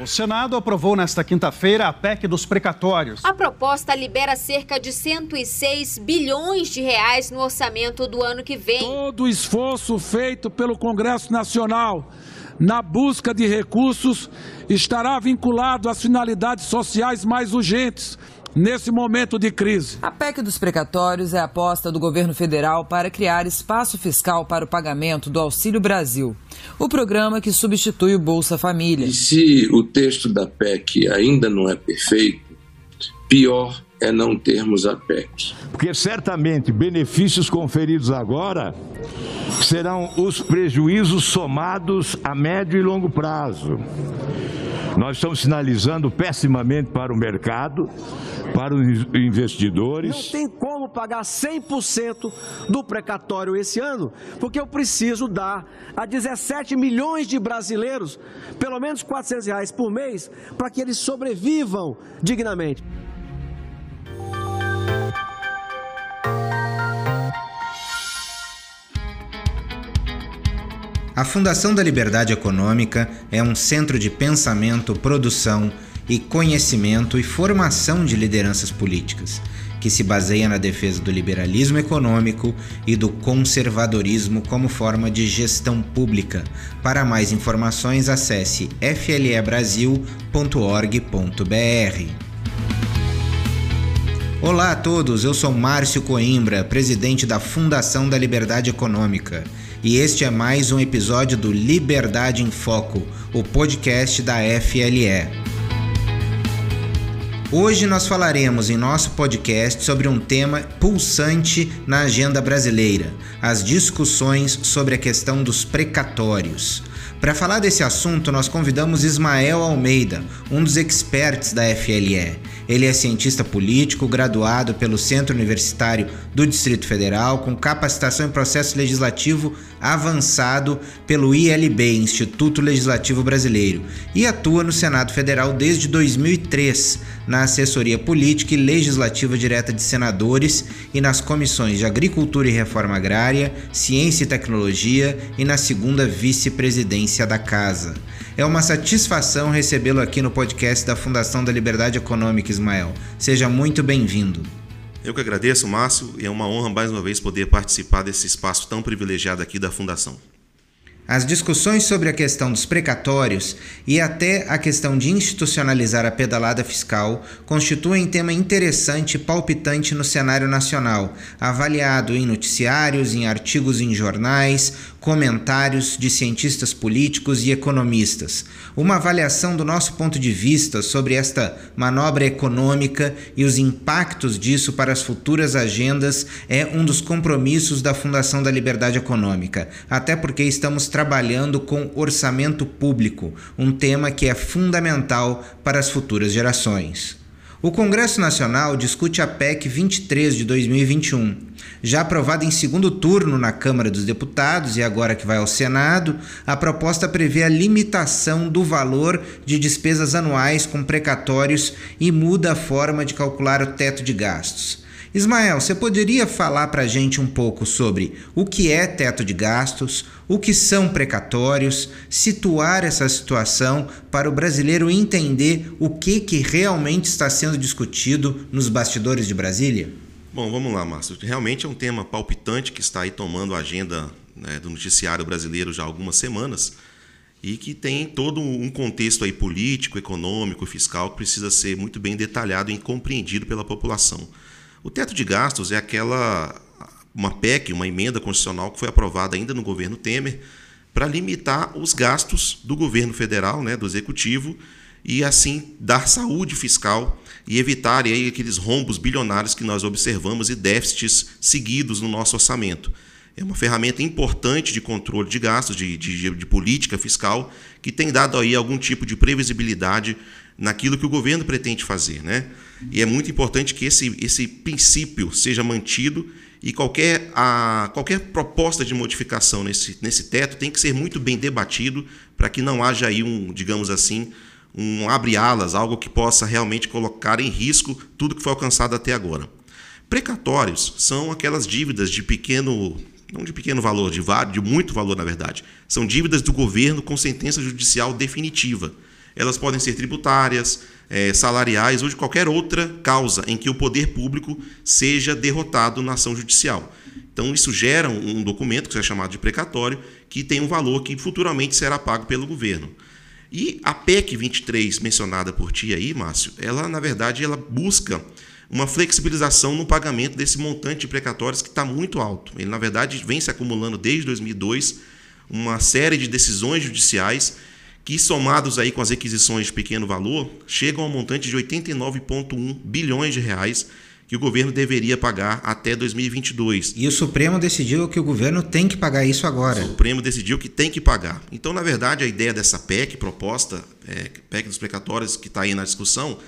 O Senado aprovou nesta quinta-feira a PEC dos precatórios. A proposta libera cerca de 106 bilhões de reais no orçamento do ano que vem. Todo o esforço feito pelo Congresso Nacional na busca de recursos estará vinculado às finalidades sociais mais urgentes nesse momento de crise. A PEC dos precatórios é a aposta do governo federal para criar espaço fiscal para o pagamento do Auxílio Brasil, o programa que substitui o Bolsa Família. E se o texto da PEC ainda não é perfeito, pior é não termos a PEC. Porque certamente benefícios conferidos agora serão os prejuízos somados a médio e longo prazo. Nós estamos sinalizando pessimamente para o mercado, para os investidores. Não tem como pagar 100% do precatório esse ano, porque eu preciso dar a 17 milhões de brasileiros pelo menos 400 reais por mês para que eles sobrevivam dignamente. A Fundação da Liberdade Econômica é um centro de pensamento, produção e conhecimento e formação de lideranças políticas, que se baseia na defesa do liberalismo econômico e do conservadorismo como forma de gestão pública. Para mais informações, acesse flebrasil.org.br. Olá a todos, eu sou Márcio Coimbra, presidente da Fundação da Liberdade Econômica e este é mais um episódio do Liberdade em Foco, o podcast da FLE. Hoje nós falaremos em nosso podcast sobre um tema pulsante na agenda brasileira: as discussões sobre a questão dos precatórios. Para falar desse assunto, nós convidamos Ismael Almeida, um dos experts da FLE. Ele é cientista político, graduado pelo Centro Universitário do Distrito Federal, com capacitação em processo legislativo avançado pelo ILB, Instituto Legislativo Brasileiro, e atua no Senado Federal desde 2003, na assessoria política e legislativa direta de senadores e nas comissões de Agricultura e Reforma Agrária, Ciência e Tecnologia e na segunda vice-presidência da Casa. É uma satisfação recebê-lo aqui no podcast da Fundação da Liberdade Econômica, Ismael. Seja muito bem-vindo. Eu que agradeço, Márcio, e é uma honra mais uma vez poder participar desse espaço tão privilegiado aqui da Fundação. As discussões sobre a questão dos precatórios e até a questão de institucionalizar a pedalada fiscal constituem tema interessante e palpitante no cenário nacional, avaliado em noticiários, em artigos em jornais, comentários de cientistas políticos e economistas. Uma avaliação do nosso ponto de vista sobre esta manobra econômica e os impactos disso para as futuras agendas é um dos compromissos da Fundação da Liberdade Econômica, até porque estamos trabalhando com orçamento público, um tema que é fundamental para as futuras gerações. O Congresso Nacional discute a PEC 23 de 2021. Já aprovada em segundo turno na Câmara dos Deputados e agora que vai ao Senado, a proposta prevê a limitação do valor de despesas anuais com precatórios e muda a forma de calcular o teto de gastos. Ismael, você poderia falar para a gente um pouco sobre o que é teto de gastos, o que são precatórios, situar essa situação para o brasileiro entender o que, que realmente está sendo discutido nos bastidores de Brasília? Bom, vamos lá, Márcio. Realmente é um tema palpitante que está aí tomando a agenda né, do noticiário brasileiro já há algumas semanas e que tem todo um contexto aí político, econômico, fiscal que precisa ser muito bem detalhado e compreendido pela população. O teto de gastos é aquela uma PEC, uma emenda constitucional que foi aprovada ainda no governo Temer para limitar os gastos do governo federal, né, do executivo, e assim dar saúde fiscal e evitar aí aqueles rombos bilionários que nós observamos e déficits seguidos no nosso orçamento. É uma ferramenta importante de controle de gastos, de, de, de política fiscal, que tem dado aí algum tipo de previsibilidade naquilo que o governo pretende fazer. Né? E é muito importante que esse, esse princípio seja mantido e qualquer, a, qualquer proposta de modificação nesse, nesse teto tem que ser muito bem debatido para que não haja aí um, digamos assim, um abre-alas, algo que possa realmente colocar em risco tudo que foi alcançado até agora. Precatórios são aquelas dívidas de pequeno, não de pequeno valor, de, de muito valor na verdade. São dívidas do governo com sentença judicial definitiva Elas podem ser tributárias, é, salariais ou de qualquer outra causa em que o poder público seja derrotado na ação judicial. Então, isso gera um documento, que é chamado de precatório, que tem um valor que futuramente será pago pelo governo. E a PEC 23, mencionada por ti aí, Márcio, ela, na verdade, ela busca uma flexibilização no pagamento desse montante de precatórios que está muito alto. Ele, na verdade, vem se acumulando desde 2002 uma série de decisões judiciais que, somados aí com as requisições de pequeno valor, chegam ao montante de 89,1 bilhões de reais que o governo deveria pagar até 2022. E o Supremo decidiu que o governo tem que pagar isso agora. O Supremo decidiu que tem que pagar. Então, na verdade, a ideia dessa PEC proposta, é, PEC dos precatórios que está aí na discussão,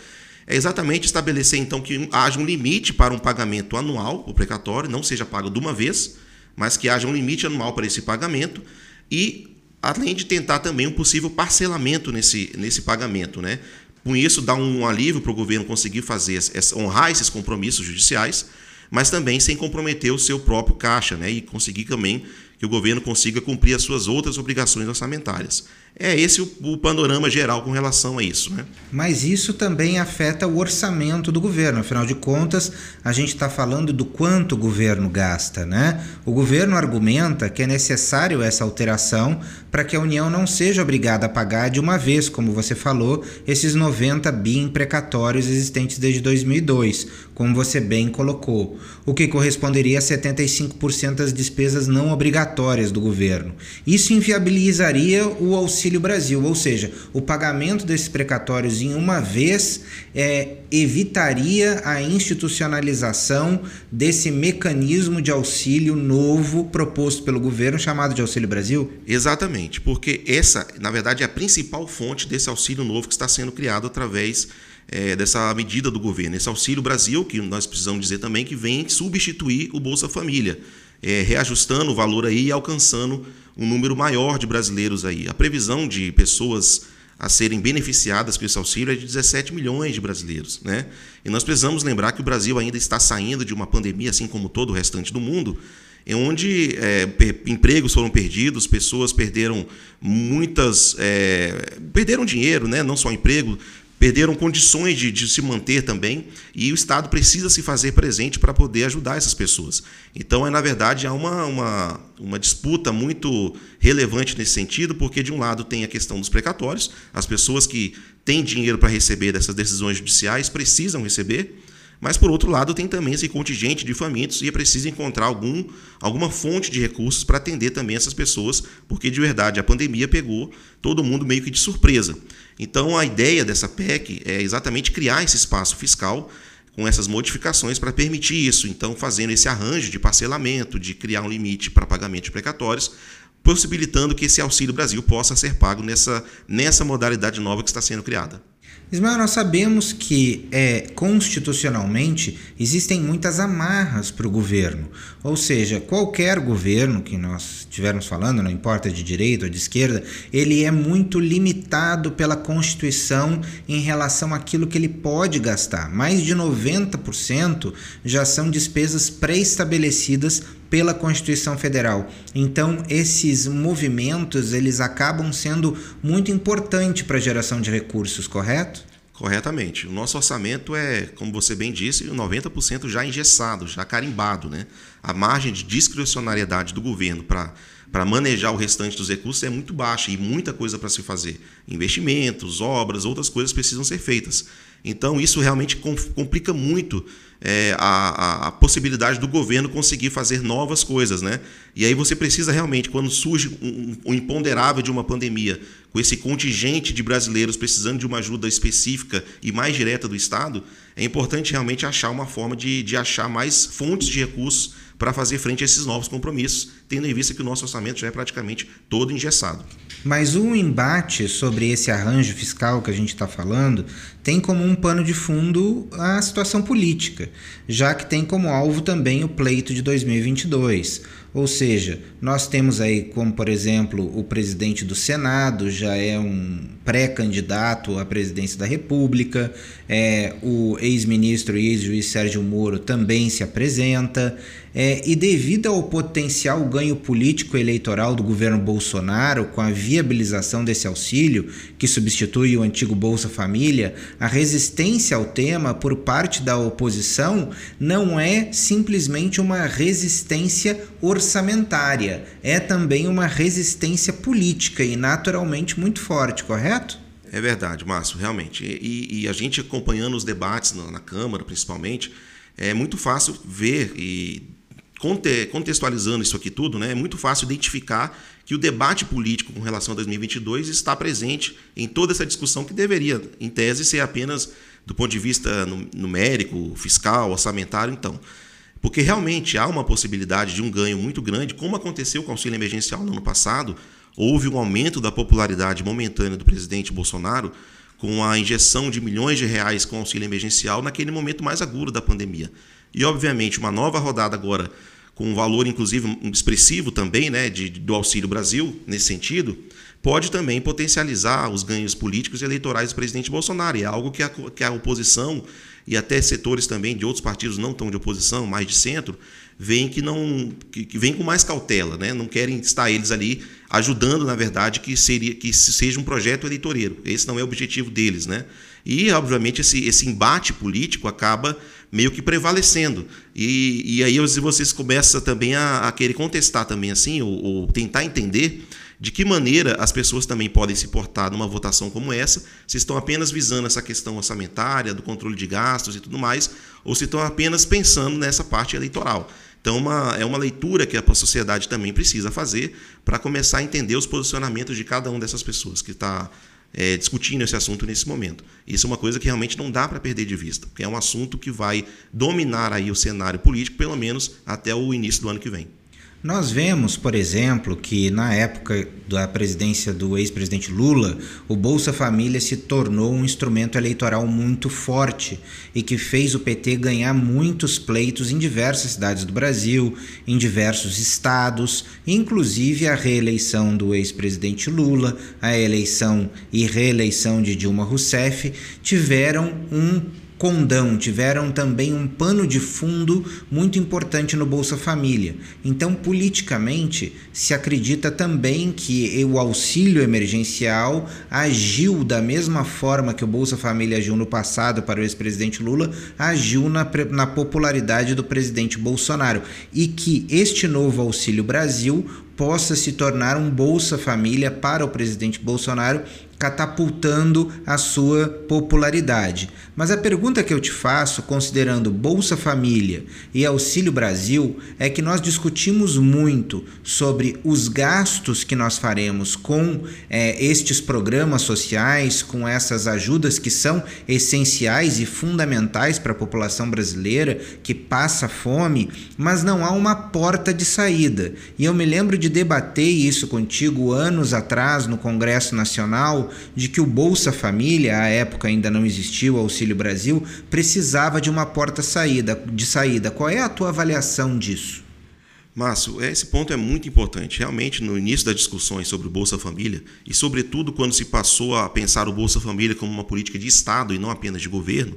é exatamente estabelecer então que haja um limite para um pagamento anual, o precatório, não seja pago de uma vez, mas que haja um limite anual para esse pagamento e além de tentar também um possível parcelamento nesse, nesse pagamento, né? Com isso, dá um alívio para o governo conseguir fazer, honrar esses compromissos judiciais, mas também sem comprometer o seu próprio caixa, né? E conseguir também que o governo consiga cumprir as suas outras obrigações orçamentárias. É esse o, o, panorama geral com relação a isso. Né? Mas isso também afeta o orçamento do governo. Afinal de contas, a gente está falando do quanto o governo gasta. Né? O governo argumenta que é necessário essa alteração para que a União não seja obrigada a pagar de uma vez, como você falou, esses 90 bi precatórios existentes desde 2002, como você bem colocou, o que corresponderia a 75% das despesas não obrigatórias do governo. Isso inviabilizaria o Auxílio Brasil, ou seja, o pagamento desses precatórios em uma vez é, evitaria a institucionalização desse mecanismo de auxílio novo proposto pelo governo, chamado de Auxílio Brasil? Exatamente, porque essa, na verdade, é a principal fonte desse auxílio novo que está sendo criado através é, dessa medida do governo. Esse Auxílio Brasil, que nós precisamos dizer também, que vem substituir o Bolsa Família, é, reajustando o valor aí e alcançando um número maior de brasileiros aí. A previsão de pessoas a serem beneficiadas com esse auxílio é de 17 milhões de brasileiros. Né? E nós precisamos lembrar que o Brasil ainda está saindo de uma pandemia, assim como todo o restante do mundo, em onde é, empregos foram perdidos, pessoas perderam muitas. É, perderam dinheiro, né? não só emprego, perderam condições de, de, se manter também, e o Estado precisa se fazer presente para poder ajudar essas pessoas. Então, é, na verdade, há uma, uma, uma disputa muito relevante nesse sentido, porque, de um lado, tem a questão dos precatórios, as pessoas que têm dinheiro para receber dessas decisões judiciais precisam receber, mas, por outro lado, tem também esse contingente de famintos e é preciso encontrar algum, alguma fonte de recursos para atender também essas pessoas, porque, de verdade, a pandemia pegou todo mundo meio que de surpresa. Então, a ideia dessa PEC é exatamente criar esse espaço fiscal com essas modificações para permitir isso. Então, fazendo esse arranjo de parcelamento, de criar um limite para pagamento de precatórios, possibilitando que esse Auxílio Brasil possa ser pago nessa, nessa modalidade nova que está sendo criada. Ismael, nós sabemos que é, constitucionalmente existem muitas amarras para o governo. Ou seja, qualquer governo que nós estivermos falando, não importa de direita ou de esquerda, ele é muito limitado pela Constituição em relação àquilo que ele pode gastar. Mais de 90% já são despesas pré-estabelecidas pela Constituição Federal. Então, esses movimentos, eles acabam sendo muito importantes para a geração de recursos, correto? Corretamente. O nosso orçamento é, como você bem disse, 90% já engessado, já carimbado. Né? A margem de discricionariedade do governo para para manejar o restante dos recursos é muito baixa e muita coisa para se fazer. Investimentos, obras, outras coisas precisam ser feitas. Então, isso realmente complica muito é, a, a, possibilidade do governo conseguir fazer novas coisas. Né? E aí você precisa realmente, quando surge um, um imponderável de uma pandemia, com esse contingente de brasileiros precisando de uma ajuda específica e mais direta do Estado, é importante realmente achar uma forma de, de achar mais fontes de recursos para fazer frente a esses novos compromissos, tendo em vista que o nosso orçamento já é praticamente todo engessado. Mas o embate sobre esse arranjo fiscal que a gente está falando tem como um pano de fundo a situação política, já que tem como alvo também o pleito de 2022. Ou seja, nós temos aí, como por exemplo, o presidente do Senado já é um pré-candidato à presidência da República, é, o ex-ministro e ex-juiz Sérgio Moro também se apresenta, é, e devido ao potencial ganho político eleitoral do governo Bolsonaro com a viabilização desse auxílio, que substitui o antigo Bolsa Família, a resistência ao tema por parte da oposição não é simplesmente uma resistência orçamentária, é também uma resistência política e naturalmente muito forte, correto? É verdade, Márcio, realmente. E, e a gente acompanhando os debates na, na Câmara, principalmente, é muito fácil ver e contextualizando isso aqui tudo, né, é muito fácil identificar que o debate político com relação a 2022 está presente em toda essa discussão que deveria, em tese, ser apenas do ponto de vista numérico, fiscal, orçamentário, então. Porque realmente há uma possibilidade de um ganho muito grande, como aconteceu com o auxílio emergencial no ano passado, houve um aumento da popularidade momentânea do presidente Bolsonaro com a injeção de milhões de reais com auxílio emergencial naquele momento mais agudo da pandemia. E, obviamente, uma nova rodada agora, com um valor, inclusive, expressivo também, né, de, do Auxílio Brasil, nesse sentido, pode também potencializar os ganhos políticos e eleitorais do presidente Bolsonaro. E é algo que a, que a oposição e até setores também de outros partidos não tão de oposição, mais de centro, veem que não que, que vem com mais cautela, né? Não querem estar eles ali ajudando, na verdade, que seria que seja um projeto eleitoreiro. Esse não é o objetivo deles, né? E obviamente esse, esse embate político acaba meio que prevalecendo. E, e aí vocês começam também a, a querer contestar também assim, ou, ou tentar entender de que maneira as pessoas também podem se portar numa votação como essa, se estão apenas visando essa questão orçamentária, do controle de gastos e tudo mais, ou se estão apenas pensando nessa parte eleitoral. Então, uma, é uma leitura que a sociedade também precisa fazer para começar a entender os posicionamentos de cada uma dessas pessoas que está é, discutindo esse assunto nesse momento. Isso é uma coisa que realmente não dá para perder de vista, porque é um assunto que vai dominar aí o cenário político, pelo menos até o início do ano que vem. Nós vemos, por exemplo, que na época da presidência do ex-presidente Lula, o Bolsa Família se tornou um instrumento eleitoral muito forte e que fez o PT ganhar muitos pleitos em diversas cidades do Brasil, em diversos estados, inclusive a reeleição do ex-presidente Lula, a eleição e reeleição de Dilma Rousseff tiveram um condão, tiveram também um pano de fundo muito importante no Bolsa Família. Então, politicamente, se acredita também que o auxílio emergencial agiu da mesma forma que o Bolsa Família agiu no passado para o ex-presidente Lula, agiu na, na popularidade do presidente Bolsonaro. E que este novo Auxílio Brasil possa se tornar um Bolsa Família para o presidente Bolsonaro catapultando a sua popularidade. Mas a pergunta que eu te faço, considerando Bolsa Família e Auxílio Brasil, é que nós discutimos muito sobre os gastos que nós faremos com é, estes programas sociais, com essas ajudas que são essenciais e fundamentais para a população brasileira que passa fome, mas não há uma porta de saída. E eu me lembro de debater isso contigo anos atrás no Congresso Nacional de que o Bolsa Família, à época ainda não existia o Auxílio Brasil, precisava de uma porta saída, de saída. Qual é a tua avaliação disso? Márcio, esse ponto é muito importante. Realmente, no início das discussões sobre o Bolsa Família, e sobretudo quando se passou a pensar o Bolsa Família como uma política de Estado e não apenas de governo,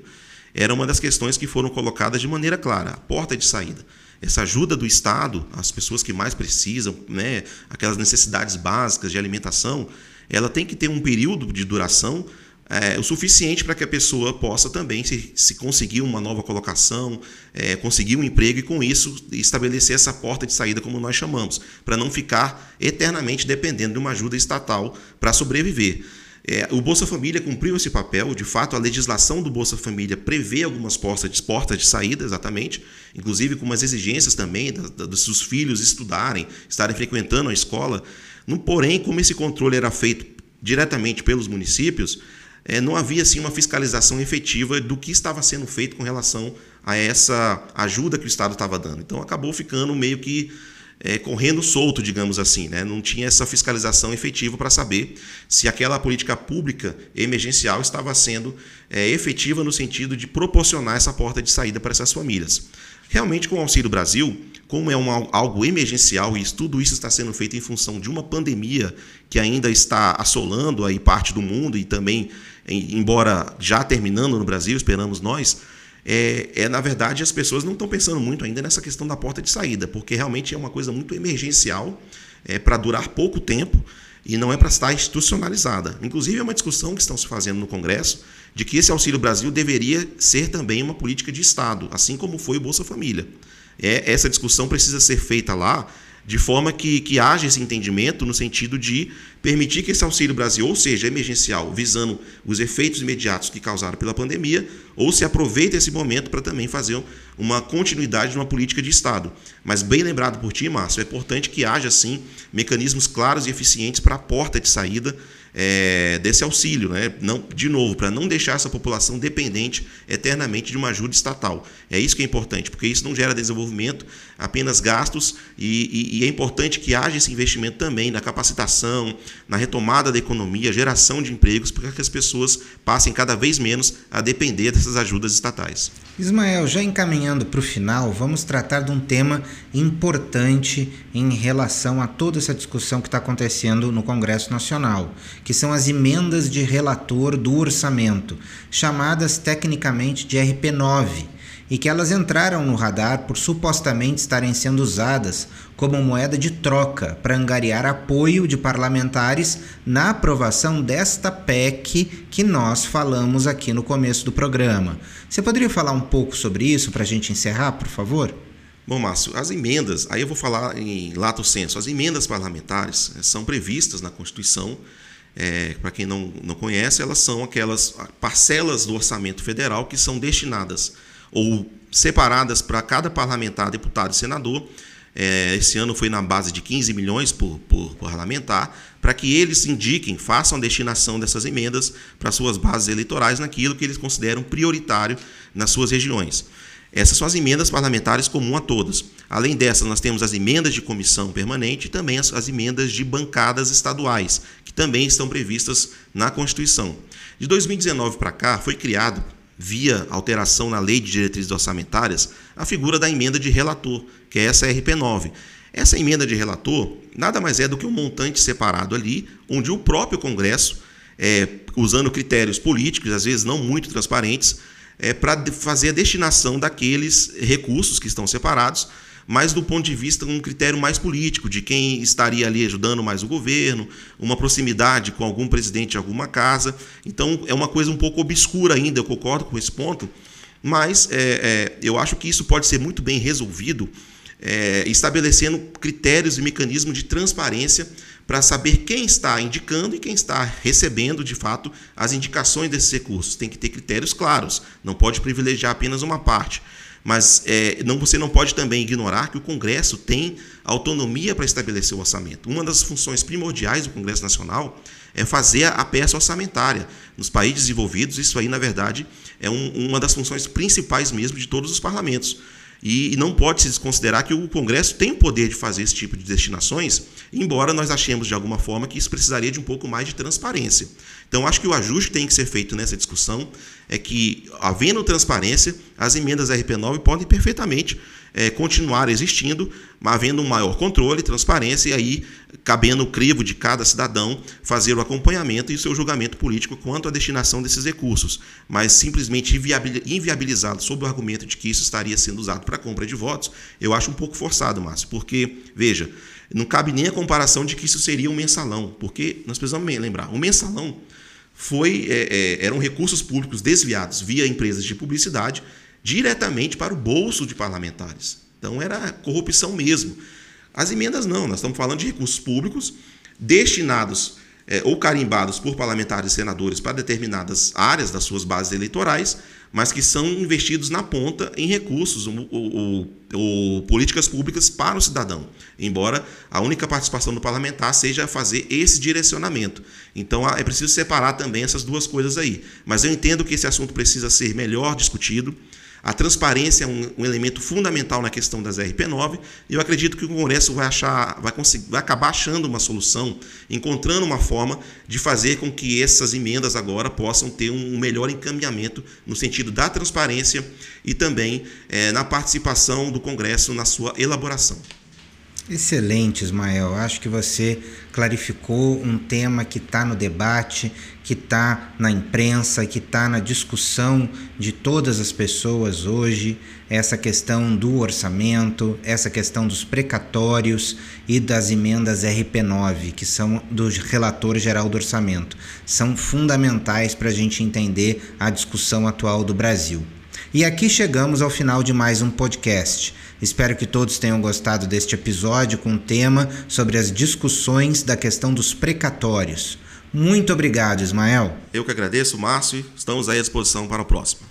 era uma das questões que foram colocadas de maneira clara, a porta de saída. Essa ajuda do Estado às pessoas que mais precisam, né, aquelas necessidades básicas de alimentação, ela tem que ter um período de duração é, o suficiente para que a pessoa possa também se, se conseguir uma nova colocação, é, conseguir um emprego e com isso estabelecer essa porta de saída como nós chamamos, para não ficar eternamente dependendo de uma ajuda estatal para sobreviver. É, o Bolsa Família cumpriu esse papel, de fato, a legislação do Bolsa Família prevê algumas portas de, portas de saída, exatamente, inclusive com umas exigências também da, da, dos filhos estudarem, estarem frequentando a escola. No, porém, como esse controle era feito diretamente pelos municípios, é, não havia assim, uma fiscalização efetiva do que estava sendo feito com relação a essa ajuda que o Estado estava dando. Então acabou ficando meio que é, correndo solto, digamos assim. Né? Não tinha essa fiscalização efetiva para saber se aquela política pública emergencial estava sendo é, efetiva no sentido de proporcionar essa porta de saída para essas famílias. Realmente, com o Auxílio Brasil, como é um, algo emergencial e tudo isso está sendo feito em função de uma pandemia que ainda está assolando aí parte do mundo e também, embora já terminando no Brasil, esperamos nós, é, é, na verdade as pessoas não estão pensando muito ainda nessa questão da porta de saída, porque realmente é uma coisa muito emergencial, é, para durar pouco tempo e não é para estar institucionalizada. Inclusive, é uma discussão que estão se fazendo no Congresso de que esse Auxílio Brasil deveria ser também uma política de Estado, assim como foi o Bolsa Família. É, essa discussão precisa ser feita lá de forma que, que haja esse entendimento no sentido de permitir que esse Auxílio Brasil, ou seja, emergencial, visando os efeitos imediatos que causaram pela pandemia, ou se aproveita esse momento para também fazer uma continuidade de uma política de Estado. Mas bem lembrado por ti, Márcio, é importante que haja, sim, mecanismos claros e eficientes para a porta de saída é, desse auxílio, né? não, de novo, para não deixar essa população dependente eternamente de uma ajuda estatal. É isso que é importante, porque isso não gera desenvolvimento, apenas gastos, e, e, e é importante que haja esse investimento também na capacitação, na retomada da economia, geração de empregos, para que as pessoas passem cada vez menos a depender dessas ajudas estatais. Ismael, já encaminhando para o final, vamos tratar de um tema importante em relação a toda essa discussão que está acontecendo no Congresso Nacional, que são as emendas de relator do orçamento, chamadas tecnicamente de RP9 e que elas entraram no radar por supostamente estarem sendo usadas como moeda de troca para angariar apoio de parlamentares na aprovação desta PEC que nós falamos aqui no começo do programa. Você poderia falar um pouco sobre isso para a gente encerrar, por favor? Bom, Márcio, as emendas, aí eu vou falar em lato senso, as emendas parlamentares eh, são previstas na Constituição. É, para quem não, não conhece, elas são aquelas parcelas do orçamento federal que são destinadas ou separadas para cada parlamentar, deputado e senador. É, esse ano foi na base de 15 milhões por, por, por parlamentar, para que eles indiquem, façam a destinação dessas emendas para suas bases eleitorais naquilo que eles consideram prioritário nas suas regiões. Essas são as emendas parlamentares comuns a todas. Além dessas, nós temos as emendas de comissão permanente e também as, as emendas de bancadas estaduais, que também estão previstas na Constituição. De 2019 para cá, foi criado via alteração na Lei de Diretrizes Orçamentárias, a figura da emenda de relator, que é essa RP9. Essa emenda de relator nada mais é do que um montante separado ali, onde o próprio Congresso, é, usando critérios políticos, às vezes não muito transparentes, é, para fazer a destinação daqueles recursos que estão separados mas do ponto de vista um critério mais político, de quem estaria ali ajudando mais o governo, uma proximidade com algum presidente de alguma casa. Então é uma coisa um pouco obscura ainda, eu concordo com esse ponto, mas é, é, eu acho que isso pode ser muito bem resolvido é, estabelecendo critérios e mecanismos de transparência para saber quem está indicando e quem está recebendo, de fato, as indicações desses recursos. Tem que ter critérios claros, não pode privilegiar apenas uma parte. Mas é, não, você não pode também ignorar que o Congresso tem autonomia para estabelecer o orçamento. Uma das funções primordiais do Congresso Nacional é fazer a peça orçamentária. Nos países desenvolvidos, isso aí, na verdade, é um, uma das funções principais mesmo de todos os parlamentos. E, não pode se desconsiderar que o Congresso tem o poder de fazer esse tipo de destinações, embora nós achemos de alguma forma que isso precisaria de um pouco mais de transparência. Então, acho que o ajuste que tem que ser feito nessa discussão é que, havendo transparência, as emendas RP9 podem perfeitamente é, continuar existindo, mas havendo um maior controle, transparência, e aí cabendo o crivo de cada cidadão fazer o acompanhamento e o seu julgamento político quanto à destinação desses recursos, mas simplesmente inviabilizado sob o argumento de que isso estaria sendo usado para compra de votos, eu acho um pouco forçado, Márcio, porque, veja, não cabe nem a comparação de que isso seria um mensalão, porque nós precisamos lembrar, o mensalão foi, é, é, eram recursos públicos desviados via empresas de publicidade diretamente para o bolso de parlamentares. Então era corrupção mesmo. As emendas não, nós estamos falando de recursos públicos destinados é, ou carimbados por parlamentares e senadores para determinadas áreas das suas bases eleitorais, mas que são investidos na ponta em recursos ou, ou, ou, políticas públicas para o cidadão, embora a única participação do parlamentar seja fazer esse direcionamento. Então é preciso separar também essas duas coisas aí. Mas eu entendo que esse assunto precisa ser melhor discutido. A transparência é um, um, elemento fundamental na questão das RP9 e eu acredito que o Congresso vai, achar, vai, conseguir, vai acabar achando uma solução, encontrando uma forma de fazer com que essas emendas agora possam ter um melhor encaminhamento no sentido da transparência e também é, na participação do Congresso na sua elaboração. Excelente, Ismael. Acho que você clarificou um tema que está no debate, que está na imprensa, que está na discussão de todas as pessoas hoje. Essa questão do orçamento, essa questão dos precatórios e das emendas RP9, que são do relator geral do orçamento, são fundamentais para a gente entender a discussão atual do Brasil. E aqui chegamos ao final de mais um podcast. Espero que todos tenham gostado deste episódio com o tema sobre as discussões da questão dos precatórios. Muito obrigado, Ismael. Eu que agradeço, Márcio, estamos aí à disposição para o próximo.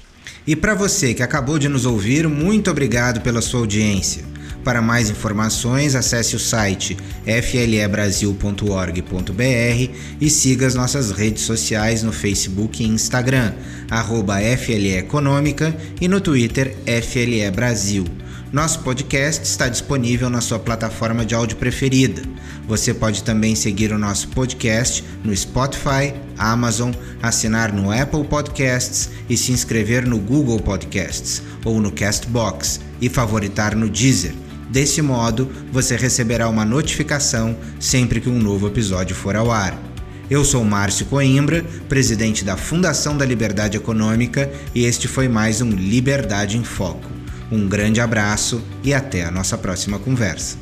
E para você que acabou de nos ouvir, muito obrigado pela sua audiência. Para mais informações, acesse o site flebrasil.org.br e siga as nossas redes sociais no Facebook e Instagram, arroba FLE Econômica e no Twitter FLE Brasil. Nosso podcast está disponível na sua plataforma de áudio preferida. Você pode também seguir o nosso podcast no Spotify, Amazon, assinar no Apple Podcasts e se inscrever no Google Podcasts ou no Castbox e favoritar no Deezer. Desse modo, você receberá uma notificação sempre que um novo episódio for ao ar. Eu sou Márcio Coimbra, presidente da Fundação da Liberdade Econômica, e este foi mais um Liberdade em Foco. Um grande abraço e até a nossa próxima conversa.